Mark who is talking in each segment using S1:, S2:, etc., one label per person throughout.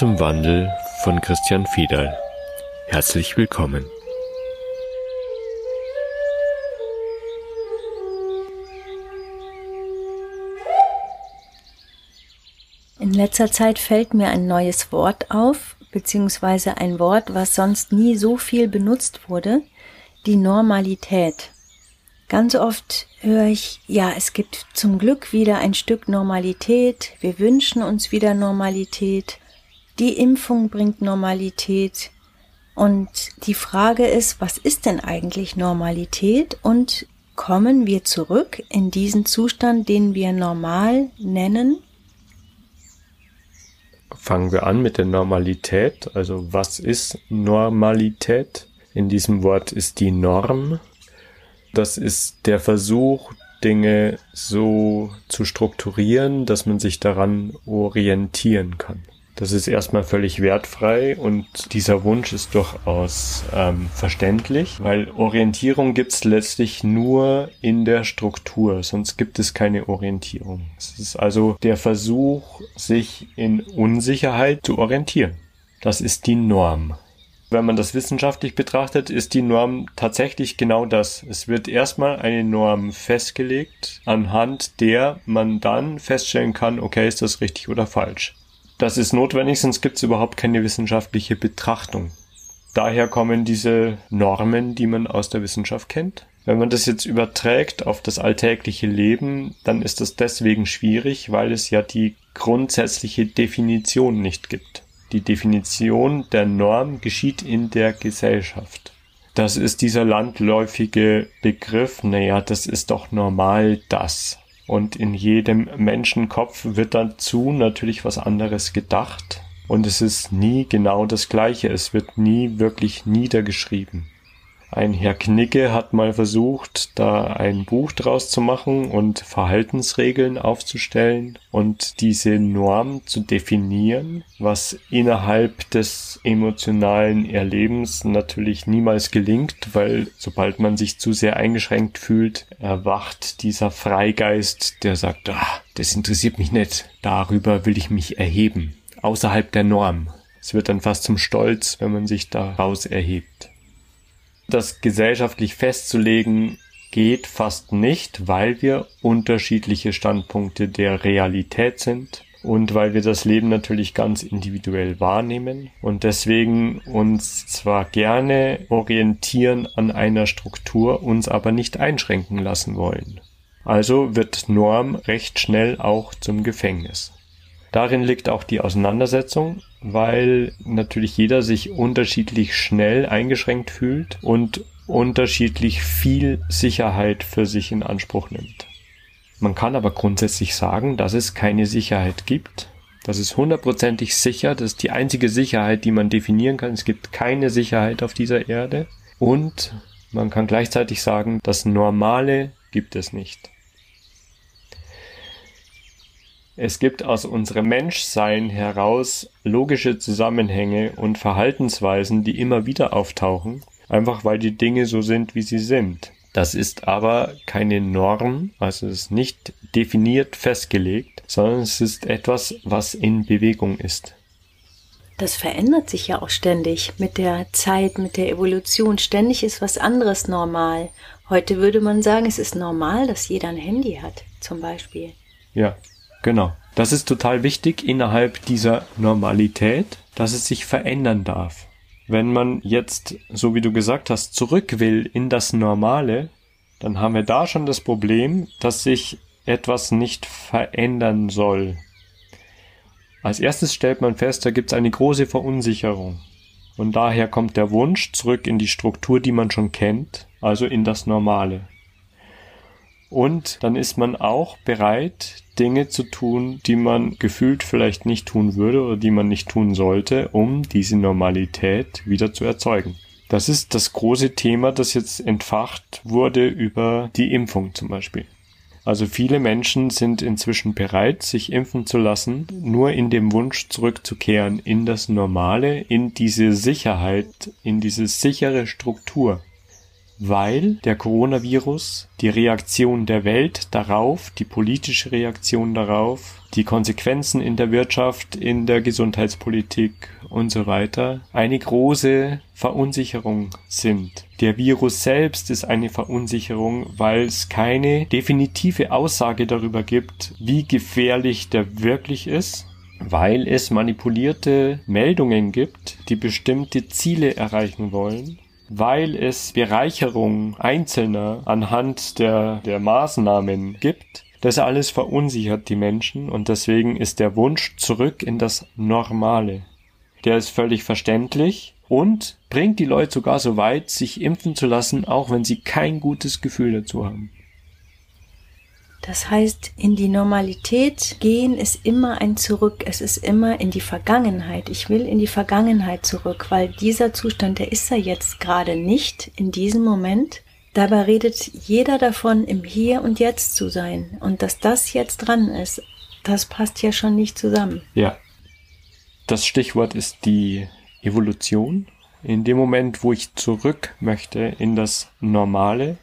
S1: Zum Wandel von Christian Fiedal. Herzlich willkommen.
S2: In letzter Zeit fällt mir ein neues Wort auf, beziehungsweise ein Wort, was sonst nie so viel benutzt wurde, die Normalität. Ganz oft höre ich, ja, es gibt zum Glück wieder ein Stück Normalität, wir wünschen uns wieder Normalität, die Impfung bringt Normalität. Und die Frage ist, was ist denn eigentlich Normalität und kommen wir zurück in diesen Zustand, den wir normal nennen?
S1: Fangen wir an mit der Normalität. Also was ist Normalität? In diesem Wort ist die Norm. Das ist der Versuch, Dinge so zu strukturieren, dass man sich daran orientieren kann. Das ist erstmal völlig wertfrei und dieser Wunsch ist durchaus ähm, verständlich, weil Orientierung gibt es letztlich nur in der Struktur, sonst gibt es keine Orientierung. Es ist also der Versuch, sich in Unsicherheit zu orientieren. Das ist die Norm. Wenn man das wissenschaftlich betrachtet, ist die Norm tatsächlich genau das. Es wird erstmal eine Norm festgelegt, anhand der man dann feststellen kann, okay, ist das richtig oder falsch. Das ist notwendig, sonst gibt es überhaupt keine wissenschaftliche Betrachtung. Daher kommen diese Normen, die man aus der Wissenschaft kennt. Wenn man das jetzt überträgt auf das alltägliche Leben, dann ist das deswegen schwierig, weil es ja die grundsätzliche Definition nicht gibt. Die Definition der Norm geschieht in der Gesellschaft. Das ist dieser landläufige Begriff, naja, das ist doch normal das. Und in jedem Menschenkopf wird dazu natürlich was anderes gedacht. Und es ist nie genau das Gleiche. Es wird nie wirklich niedergeschrieben. Ein Herr Knicke hat mal versucht, da ein Buch draus zu machen und Verhaltensregeln aufzustellen und diese Norm zu definieren, was innerhalb des emotionalen Erlebens natürlich niemals gelingt, weil sobald man sich zu sehr eingeschränkt fühlt, erwacht dieser Freigeist, der sagt, ah, das interessiert mich nicht, darüber will ich mich erheben, außerhalb der Norm. Es wird dann fast zum Stolz, wenn man sich daraus erhebt. Das gesellschaftlich festzulegen geht fast nicht, weil wir unterschiedliche Standpunkte der Realität sind und weil wir das Leben natürlich ganz individuell wahrnehmen und deswegen uns zwar gerne orientieren an einer Struktur, uns aber nicht einschränken lassen wollen. Also wird Norm recht schnell auch zum Gefängnis. Darin liegt auch die Auseinandersetzung, weil natürlich jeder sich unterschiedlich schnell eingeschränkt fühlt und unterschiedlich viel Sicherheit für sich in Anspruch nimmt. Man kann aber grundsätzlich sagen, dass es keine Sicherheit gibt. Das ist hundertprozentig sicher. Das ist die einzige Sicherheit, die man definieren kann. Es gibt keine Sicherheit auf dieser Erde. Und man kann gleichzeitig sagen, das Normale gibt es nicht. Es gibt aus unserem Menschsein heraus logische Zusammenhänge und Verhaltensweisen, die immer wieder auftauchen, einfach weil die Dinge so sind, wie sie sind. Das ist aber keine Norm, also es ist nicht definiert festgelegt, sondern es ist etwas, was in Bewegung ist.
S2: Das verändert sich ja auch ständig mit der Zeit, mit der Evolution. Ständig ist was anderes normal. Heute würde man sagen, es ist normal, dass jeder ein Handy hat, zum Beispiel.
S1: Ja, Genau. Das ist total wichtig innerhalb dieser Normalität, dass es sich verändern darf. Wenn man jetzt, so wie du gesagt hast, zurück will in das Normale, dann haben wir da schon das Problem, dass sich etwas nicht verändern soll. Als erstes stellt man fest, da gibt es eine große Verunsicherung. Und daher kommt der Wunsch zurück in die Struktur, die man schon kennt, also in das Normale. Und dann ist man auch bereit, Dinge zu tun, die man gefühlt vielleicht nicht tun würde oder die man nicht tun sollte, um diese Normalität wieder zu erzeugen. Das ist das große Thema, das jetzt entfacht wurde über die Impfung zum Beispiel. Also viele Menschen sind inzwischen bereit, sich impfen zu lassen, nur in dem Wunsch zurückzukehren in das Normale, in diese Sicherheit, in diese sichere Struktur. Weil der Coronavirus die Reaktion der Welt darauf, die politische Reaktion darauf, die Konsequenzen in der Wirtschaft, in der Gesundheitspolitik und so weiter eine große Verunsicherung sind. Der Virus selbst ist eine Verunsicherung, weil es keine definitive Aussage darüber gibt, wie gefährlich der wirklich ist weil es manipulierte Meldungen gibt, die bestimmte Ziele erreichen wollen, weil es Bereicherung Einzelner anhand der, der Maßnahmen gibt. Das alles verunsichert die Menschen und deswegen ist der Wunsch zurück in das Normale. Der ist völlig verständlich und bringt die Leute sogar so weit, sich impfen zu lassen, auch wenn sie kein gutes Gefühl dazu haben.
S2: Das heißt, in die Normalität gehen ist immer ein Zurück, es ist immer in die Vergangenheit. Ich will in die Vergangenheit zurück, weil dieser Zustand, der ist ja jetzt gerade nicht in diesem Moment. Dabei redet jeder davon, im Hier und Jetzt zu sein. Und dass das jetzt dran ist, das passt ja schon nicht zusammen.
S1: Ja. Das Stichwort ist die Evolution. In dem Moment, wo ich zurück möchte in das Normale,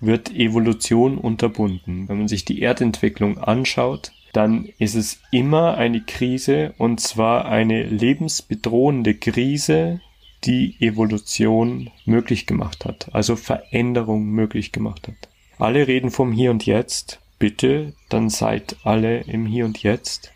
S1: wird Evolution unterbunden. Wenn man sich die Erdentwicklung anschaut, dann ist es immer eine Krise und zwar eine lebensbedrohende Krise, die Evolution möglich gemacht hat, also Veränderung möglich gemacht hat. Alle reden vom Hier und Jetzt. Bitte, dann seid alle im Hier und Jetzt,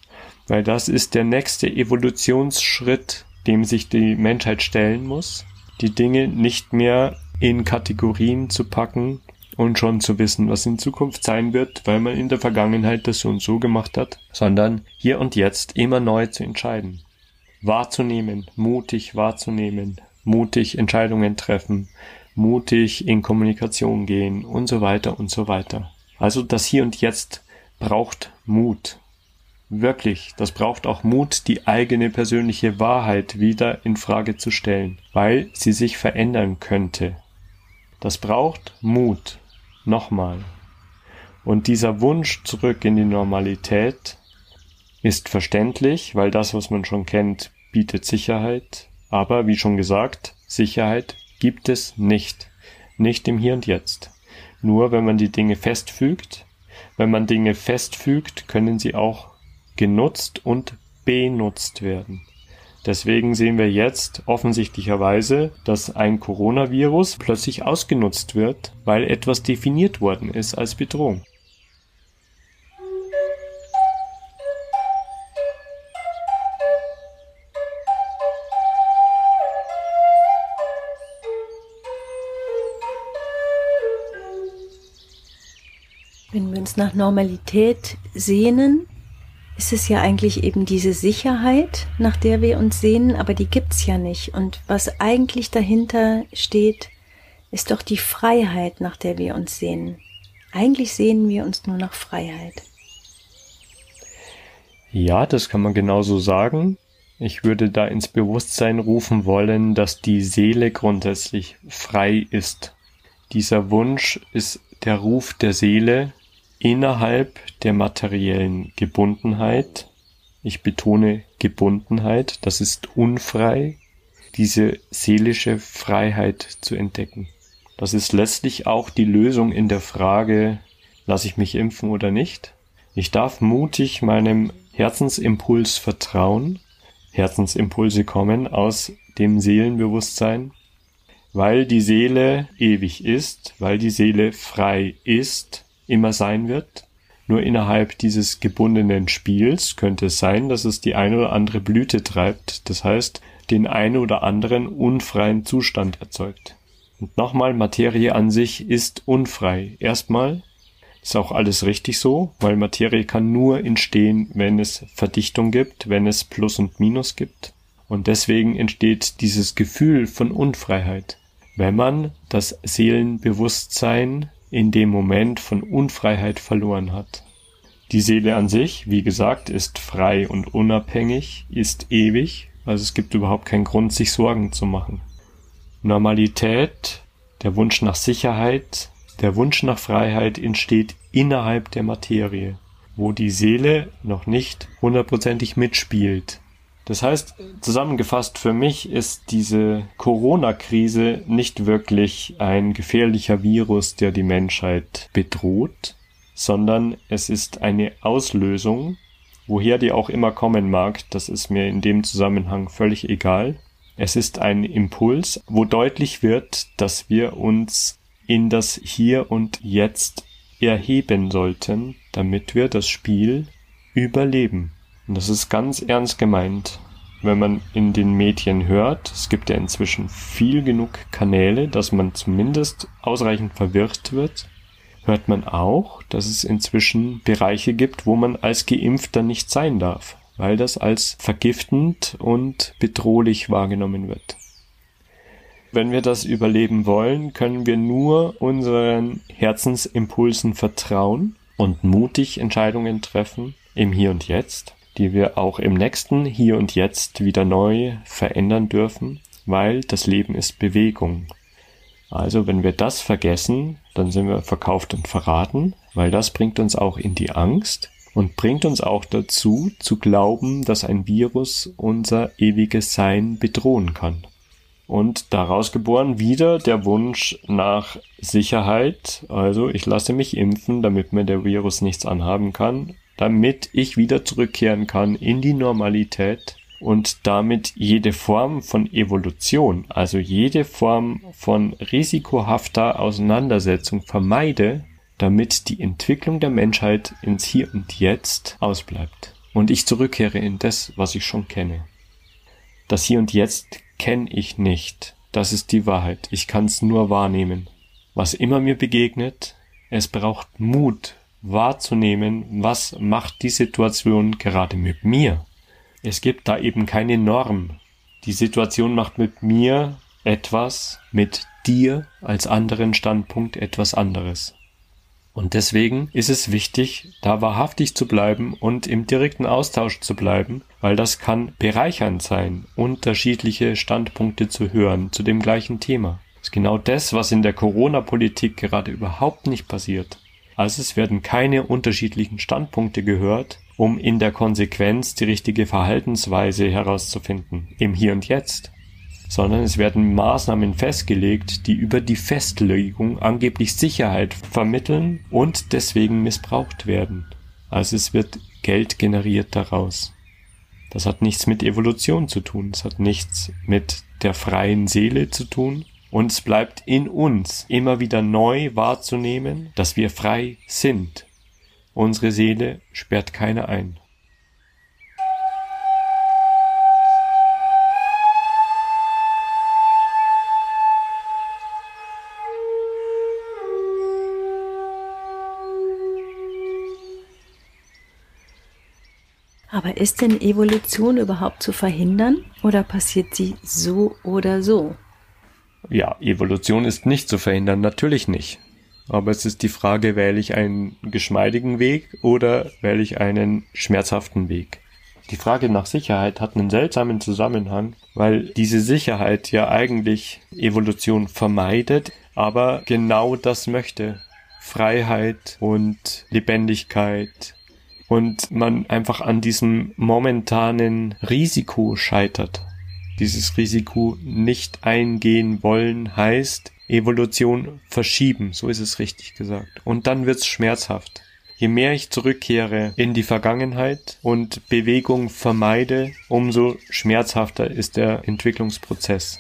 S1: weil das ist der nächste Evolutionsschritt, dem sich die Menschheit stellen muss, die Dinge nicht mehr in Kategorien zu packen, und schon zu wissen, was in Zukunft sein wird, weil man in der Vergangenheit das so und so gemacht hat, sondern hier und jetzt immer neu zu entscheiden. Wahrzunehmen, mutig wahrzunehmen, mutig Entscheidungen treffen, mutig in Kommunikation gehen und so weiter und so weiter. Also das Hier und Jetzt braucht Mut. Wirklich, das braucht auch Mut, die eigene persönliche Wahrheit wieder in Frage zu stellen, weil sie sich verändern könnte. Das braucht Mut. Nochmal. Und dieser Wunsch zurück in die Normalität ist verständlich, weil das, was man schon kennt, bietet Sicherheit. Aber wie schon gesagt, Sicherheit gibt es nicht. Nicht im Hier und Jetzt. Nur wenn man die Dinge festfügt. Wenn man Dinge festfügt, können sie auch genutzt und benutzt werden. Deswegen sehen wir jetzt offensichtlicherweise, dass ein Coronavirus plötzlich ausgenutzt wird, weil etwas definiert worden ist als Bedrohung.
S2: Wenn wir uns nach Normalität sehnen, ist es ja eigentlich eben diese Sicherheit, nach der wir uns sehnen, aber die gibt's ja nicht. Und was eigentlich dahinter steht, ist doch die Freiheit, nach der wir uns sehnen. Eigentlich sehnen wir uns nur nach Freiheit.
S1: Ja, das kann man genauso sagen. Ich würde da ins Bewusstsein rufen wollen, dass die Seele grundsätzlich frei ist. Dieser Wunsch ist der Ruf der Seele, innerhalb der materiellen Gebundenheit, ich betone Gebundenheit, das ist unfrei, diese seelische Freiheit zu entdecken. Das ist letztlich auch die Lösung in der Frage, lasse ich mich impfen oder nicht. Ich darf mutig meinem Herzensimpuls vertrauen. Herzensimpulse kommen aus dem Seelenbewusstsein, weil die Seele ewig ist, weil die Seele frei ist, immer sein wird. Nur innerhalb dieses gebundenen Spiels könnte es sein, dass es die eine oder andere Blüte treibt, das heißt, den einen oder anderen unfreien Zustand erzeugt. Und nochmal, Materie an sich ist unfrei. Erstmal ist auch alles richtig so, weil Materie kann nur entstehen, wenn es Verdichtung gibt, wenn es Plus und Minus gibt. Und deswegen entsteht dieses Gefühl von Unfreiheit. Wenn man das Seelenbewusstsein in dem Moment von Unfreiheit verloren hat. Die Seele an sich, wie gesagt, ist frei und unabhängig, ist ewig, also es gibt überhaupt keinen Grund, sich Sorgen zu machen. Normalität, der Wunsch nach Sicherheit, der Wunsch nach Freiheit entsteht innerhalb der Materie, wo die Seele noch nicht hundertprozentig mitspielt. Das heißt, zusammengefasst für mich ist diese Corona-Krise nicht wirklich ein gefährlicher Virus, der die Menschheit bedroht, sondern es ist eine Auslösung, woher die auch immer kommen mag, das ist mir in dem Zusammenhang völlig egal. Es ist ein Impuls, wo deutlich wird, dass wir uns in das Hier und Jetzt erheben sollten, damit wir das Spiel überleben. Und das ist ganz ernst gemeint, wenn man in den Medien hört. Es gibt ja inzwischen viel genug Kanäle, dass man zumindest ausreichend verwirrt wird. Hört man auch, dass es inzwischen Bereiche gibt, wo man als Geimpfter nicht sein darf, weil das als vergiftend und bedrohlich wahrgenommen wird. Wenn wir das überleben wollen, können wir nur unseren Herzensimpulsen vertrauen und mutig Entscheidungen treffen im Hier und Jetzt die wir auch im nächsten Hier und Jetzt wieder neu verändern dürfen, weil das Leben ist Bewegung. Also wenn wir das vergessen, dann sind wir verkauft und verraten, weil das bringt uns auch in die Angst und bringt uns auch dazu zu glauben, dass ein Virus unser ewiges Sein bedrohen kann. Und daraus geboren wieder der Wunsch nach Sicherheit, also ich lasse mich impfen, damit mir der Virus nichts anhaben kann damit ich wieder zurückkehren kann in die Normalität und damit jede Form von Evolution, also jede Form von risikohafter Auseinandersetzung vermeide, damit die Entwicklung der Menschheit ins Hier und Jetzt ausbleibt und ich zurückkehre in das, was ich schon kenne. Das Hier und Jetzt kenne ich nicht. Das ist die Wahrheit. Ich kann es nur wahrnehmen. Was immer mir begegnet, es braucht Mut, wahrzunehmen, was macht die Situation gerade mit mir. Es gibt da eben keine Norm. Die Situation macht mit mir etwas, mit dir als anderen Standpunkt etwas anderes. Und deswegen ist es wichtig, da wahrhaftig zu bleiben und im direkten Austausch zu bleiben, weil das kann bereichernd sein, unterschiedliche Standpunkte zu hören zu dem gleichen Thema. Das ist genau das, was in der Corona-Politik gerade überhaupt nicht passiert. Also es werden keine unterschiedlichen Standpunkte gehört, um in der Konsequenz die richtige Verhaltensweise herauszufinden, im Hier und Jetzt, sondern es werden Maßnahmen festgelegt, die über die Festlegung angeblich Sicherheit vermitteln und deswegen missbraucht werden. Also es wird Geld generiert daraus. Das hat nichts mit Evolution zu tun, es hat nichts mit der freien Seele zu tun, und es bleibt in uns immer wieder neu wahrzunehmen, dass wir frei sind. Unsere Seele sperrt keiner ein.
S2: Aber ist denn Evolution überhaupt zu verhindern oder passiert sie so oder so?
S1: Ja, Evolution ist nicht zu verhindern, natürlich nicht. Aber es ist die Frage, wähle ich einen geschmeidigen Weg oder wähle ich einen schmerzhaften Weg. Die Frage nach Sicherheit hat einen seltsamen Zusammenhang, weil diese Sicherheit ja eigentlich Evolution vermeidet, aber genau das möchte. Freiheit und Lebendigkeit und man einfach an diesem momentanen Risiko scheitert. Dieses Risiko nicht eingehen wollen heißt Evolution verschieben, so ist es richtig gesagt. Und dann wird's schmerzhaft. Je mehr ich zurückkehre in die Vergangenheit und Bewegung vermeide, umso schmerzhafter ist der Entwicklungsprozess.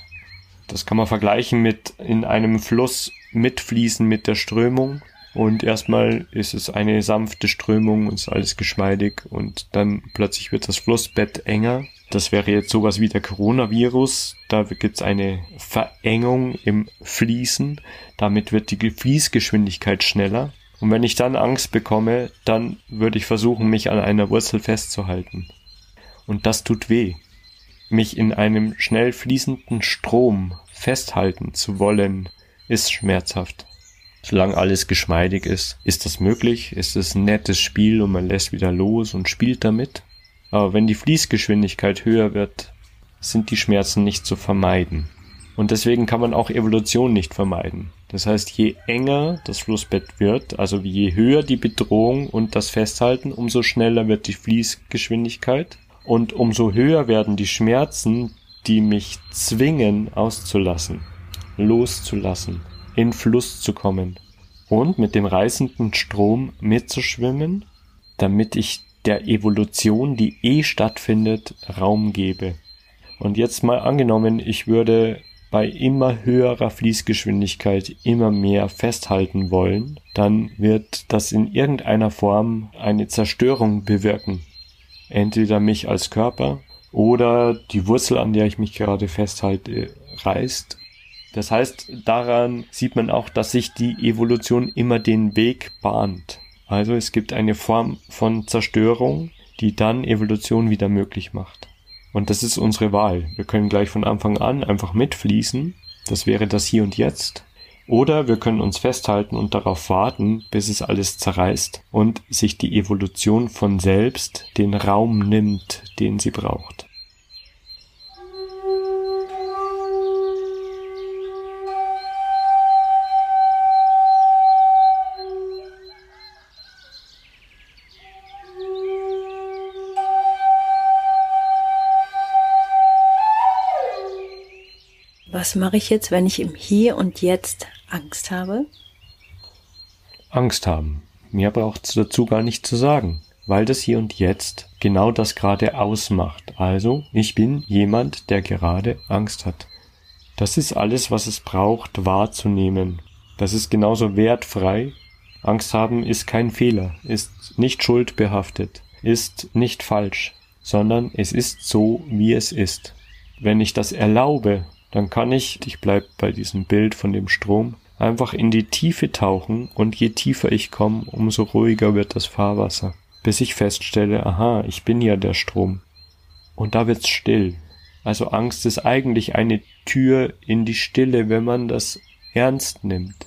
S1: Das kann man vergleichen mit in einem Fluss mitfließen mit der Strömung. Und erstmal ist es eine sanfte Strömung und ist alles geschmeidig und dann plötzlich wird das Flussbett enger das wäre jetzt sowas wie der Coronavirus. Da gibt es eine Verengung im Fließen. Damit wird die Fließgeschwindigkeit schneller. Und wenn ich dann Angst bekomme, dann würde ich versuchen, mich an einer Wurzel festzuhalten. Und das tut weh. Mich in einem schnell fließenden Strom festhalten zu wollen, ist schmerzhaft. Solange alles geschmeidig ist, ist das möglich, ist es ein nettes Spiel und man lässt wieder los und spielt damit. Aber wenn die Fließgeschwindigkeit höher wird, sind die Schmerzen nicht zu vermeiden. Und deswegen kann man auch Evolution nicht vermeiden. Das heißt, je enger das Flussbett wird, also je höher die Bedrohung und das Festhalten, umso schneller wird die Fließgeschwindigkeit. Und umso höher werden die Schmerzen, die mich zwingen auszulassen, loszulassen, in Fluss zu kommen und mit dem reißenden Strom mitzuschwimmen, damit ich der Evolution, die eh stattfindet, Raum gebe. Und jetzt mal angenommen, ich würde bei immer höherer Fließgeschwindigkeit immer mehr festhalten wollen, dann wird das in irgendeiner Form eine Zerstörung bewirken. Entweder mich als Körper oder die Wurzel, an der ich mich gerade festhalte, reißt. Das heißt, daran sieht man auch, dass sich die Evolution immer den Weg bahnt. Also es gibt eine Form von Zerstörung, die dann Evolution wieder möglich macht. Und das ist unsere Wahl. Wir können gleich von Anfang an einfach mitfließen. Das wäre das Hier und Jetzt. Oder wir können uns festhalten und darauf warten, bis es alles zerreißt und sich die Evolution von selbst den Raum nimmt, den sie braucht.
S2: Was mache ich jetzt, wenn ich im Hier und Jetzt Angst habe?
S1: Angst haben. Mehr braucht es dazu gar nicht zu sagen, weil das Hier und Jetzt genau das gerade ausmacht. Also, ich bin jemand, der gerade Angst hat. Das ist alles, was es braucht, wahrzunehmen. Das ist genauso wertfrei. Angst haben ist kein Fehler, ist nicht schuldbehaftet, ist nicht falsch, sondern es ist so, wie es ist. Wenn ich das erlaube, dann kann ich, ich bleib bei diesem Bild von dem Strom, einfach in die Tiefe tauchen und je tiefer ich komme, umso ruhiger wird das Fahrwasser, bis ich feststelle, aha, ich bin ja der Strom. Und da wird's still. Also Angst ist eigentlich eine Tür in die Stille, wenn man das ernst nimmt,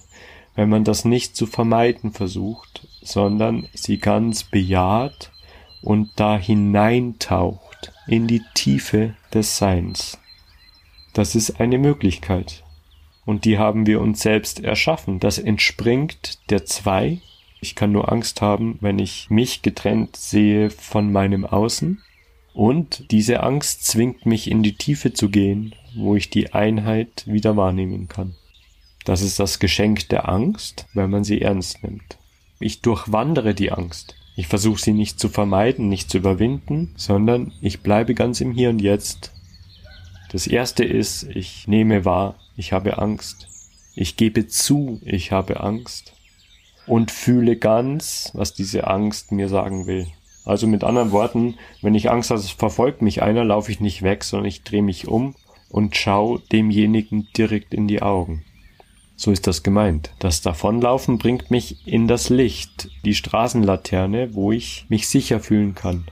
S1: wenn man das nicht zu vermeiden versucht, sondern sie ganz bejaht und da hineintaucht in die Tiefe des Seins. Das ist eine Möglichkeit. Und die haben wir uns selbst erschaffen. Das entspringt der zwei. Ich kann nur Angst haben, wenn ich mich getrennt sehe von meinem Außen. Und diese Angst zwingt mich in die Tiefe zu gehen, wo ich die Einheit wieder wahrnehmen kann. Das ist das Geschenk der Angst, wenn man sie ernst nimmt. Ich durchwandere die Angst. Ich versuche sie nicht zu vermeiden, nicht zu überwinden, sondern ich bleibe ganz im Hier und Jetzt das erste ist, ich nehme wahr, ich habe Angst. Ich gebe zu, ich habe Angst. Und fühle ganz, was diese Angst mir sagen will. Also mit anderen Worten, wenn ich Angst habe, es verfolgt mich einer, laufe ich nicht weg, sondern ich drehe mich um und schaue demjenigen direkt in die Augen. So ist das gemeint. Das Davonlaufen bringt mich in das Licht, die Straßenlaterne, wo ich mich sicher fühlen kann.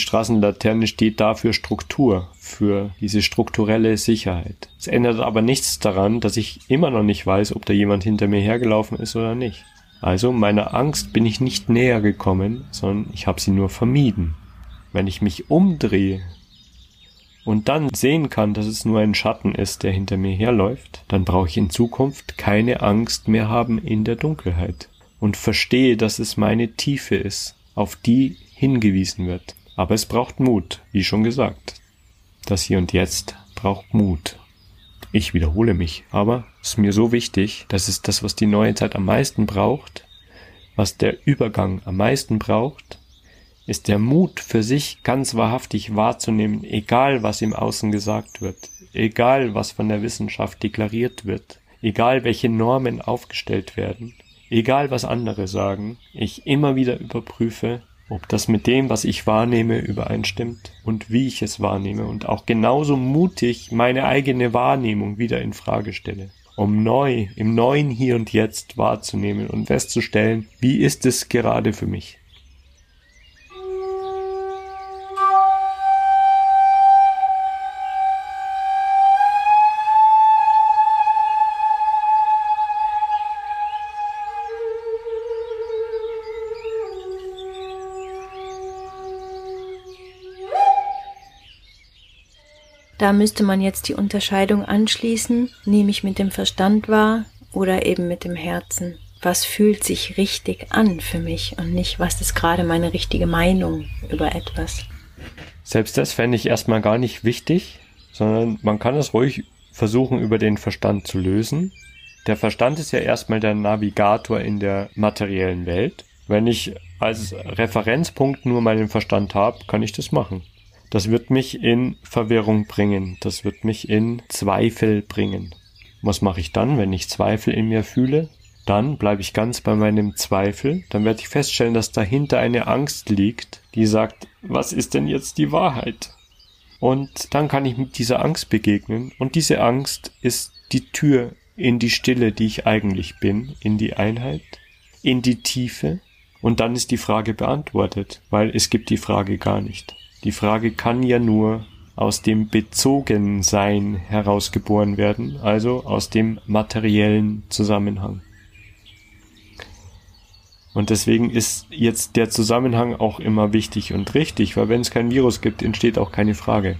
S1: Straßenlaterne steht da für Struktur, für diese strukturelle Sicherheit. Es ändert aber nichts daran, dass ich immer noch nicht weiß, ob da jemand hinter mir hergelaufen ist oder nicht. Also meiner Angst bin ich nicht näher gekommen, sondern ich habe sie nur vermieden. Wenn ich mich umdrehe und dann sehen kann, dass es nur ein Schatten ist, der hinter mir herläuft, dann brauche ich in Zukunft keine Angst mehr haben in der Dunkelheit und verstehe, dass es meine Tiefe ist, auf die hingewiesen wird. Aber es braucht Mut, wie schon gesagt. Das Hier und Jetzt braucht Mut. Ich wiederhole mich, aber es ist mir so wichtig, das ist das, was die neue Zeit am meisten braucht, was der Übergang am meisten braucht, ist der Mut für sich ganz wahrhaftig wahrzunehmen, egal was im Außen gesagt wird, egal was von der Wissenschaft deklariert wird, egal welche Normen aufgestellt werden, egal was andere sagen, ich immer wieder überprüfe, ob das mit dem, was ich wahrnehme, übereinstimmt und wie ich es wahrnehme und auch genauso mutig meine eigene Wahrnehmung wieder in Frage stelle, um neu, im neuen Hier und Jetzt wahrzunehmen und festzustellen, wie ist es gerade für mich.
S2: Da müsste man jetzt die Unterscheidung anschließen, nehme ich mit dem Verstand wahr oder eben mit dem Herzen. Was fühlt sich richtig an für mich und nicht, was ist gerade meine richtige Meinung über etwas.
S1: Selbst das fände ich erstmal gar nicht wichtig, sondern man kann es ruhig versuchen, über den Verstand zu lösen. Der Verstand ist ja erstmal der Navigator in der materiellen Welt. Wenn ich als Referenzpunkt nur meinen Verstand habe, kann ich das machen. Das wird mich in Verwirrung bringen. Das wird mich in Zweifel bringen. Was mache ich dann, wenn ich Zweifel in mir fühle? Dann bleibe ich ganz bei meinem Zweifel. Dann werde ich feststellen, dass dahinter eine Angst liegt, die sagt, was ist denn jetzt die Wahrheit? Und dann kann ich mit dieser Angst begegnen. Und diese Angst ist die Tür in die Stille, die ich eigentlich bin, in die Einheit, in die Tiefe. Und dann ist die Frage beantwortet, weil es gibt die Frage gar nicht. Die Frage kann ja nur aus dem Bezogensein herausgeboren werden, also aus dem materiellen Zusammenhang. Und deswegen ist jetzt der Zusammenhang auch immer wichtig und richtig, weil wenn es kein Virus gibt, entsteht auch keine Frage.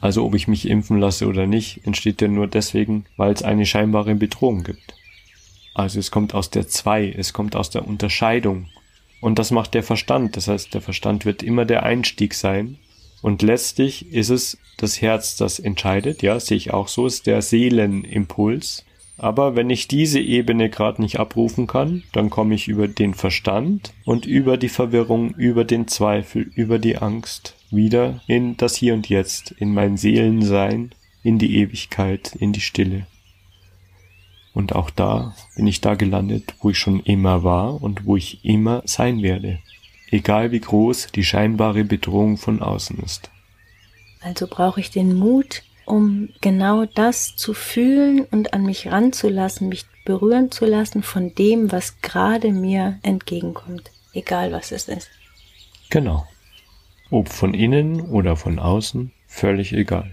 S1: Also ob ich mich impfen lasse oder nicht, entsteht ja nur deswegen, weil es eine scheinbare Bedrohung gibt. Also es kommt aus der Zwei, es kommt aus der Unterscheidung. Und das macht der Verstand. Das heißt, der Verstand wird immer der Einstieg sein. Und letztlich ist es das Herz, das entscheidet. Ja, sehe ich auch so, ist der Seelenimpuls. Aber wenn ich diese Ebene gerade nicht abrufen kann, dann komme ich über den Verstand und über die Verwirrung, über den Zweifel, über die Angst wieder in das Hier und Jetzt, in mein Seelensein, in die Ewigkeit, in die Stille. Und auch da bin ich da gelandet, wo ich schon immer war und wo ich immer sein werde, egal wie groß die scheinbare Bedrohung von außen ist.
S2: Also brauche ich den Mut, um genau das zu fühlen und an mich ranzulassen, mich berühren zu lassen von dem, was gerade mir entgegenkommt, egal was es ist.
S1: Genau. Ob von innen oder von außen, völlig egal.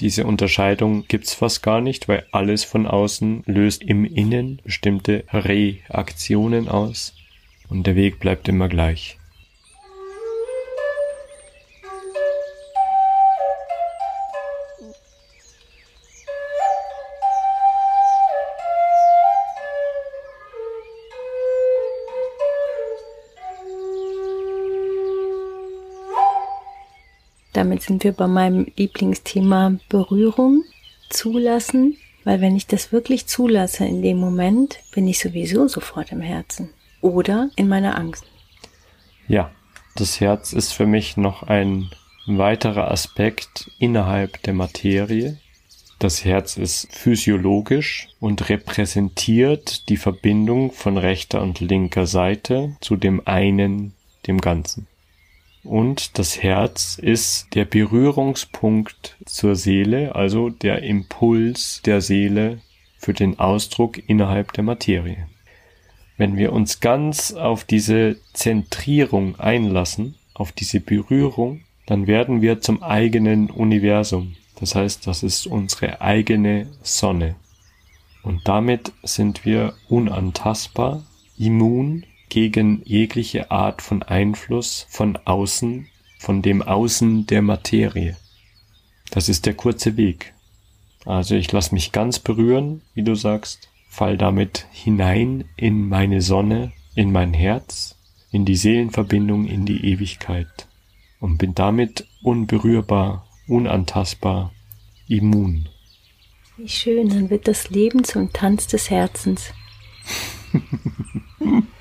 S1: Diese Unterscheidung gibt's fast gar nicht, weil alles von außen löst im Innen bestimmte Reaktionen aus und der Weg bleibt immer gleich.
S2: Sind wir bei meinem Lieblingsthema Berührung, zulassen, weil wenn ich das wirklich zulasse in dem Moment, bin ich sowieso sofort im Herzen oder in meiner Angst.
S1: Ja, das Herz ist für mich noch ein weiterer Aspekt innerhalb der Materie. Das Herz ist physiologisch und repräsentiert die Verbindung von rechter und linker Seite zu dem einen, dem Ganzen. Und das Herz ist der Berührungspunkt zur Seele, also der Impuls der Seele für den Ausdruck innerhalb der Materie. Wenn wir uns ganz auf diese Zentrierung einlassen, auf diese Berührung, dann werden wir zum eigenen Universum. Das heißt, das ist unsere eigene Sonne. Und damit sind wir unantastbar, immun gegen jegliche Art von Einfluss von außen, von dem Außen der Materie. Das ist der kurze Weg. Also ich lasse mich ganz berühren, wie du sagst, fall damit hinein in meine Sonne, in mein Herz, in die Seelenverbindung, in die Ewigkeit und bin damit unberührbar, unantastbar, immun.
S2: Wie schön, dann wird das Leben zum Tanz des Herzens.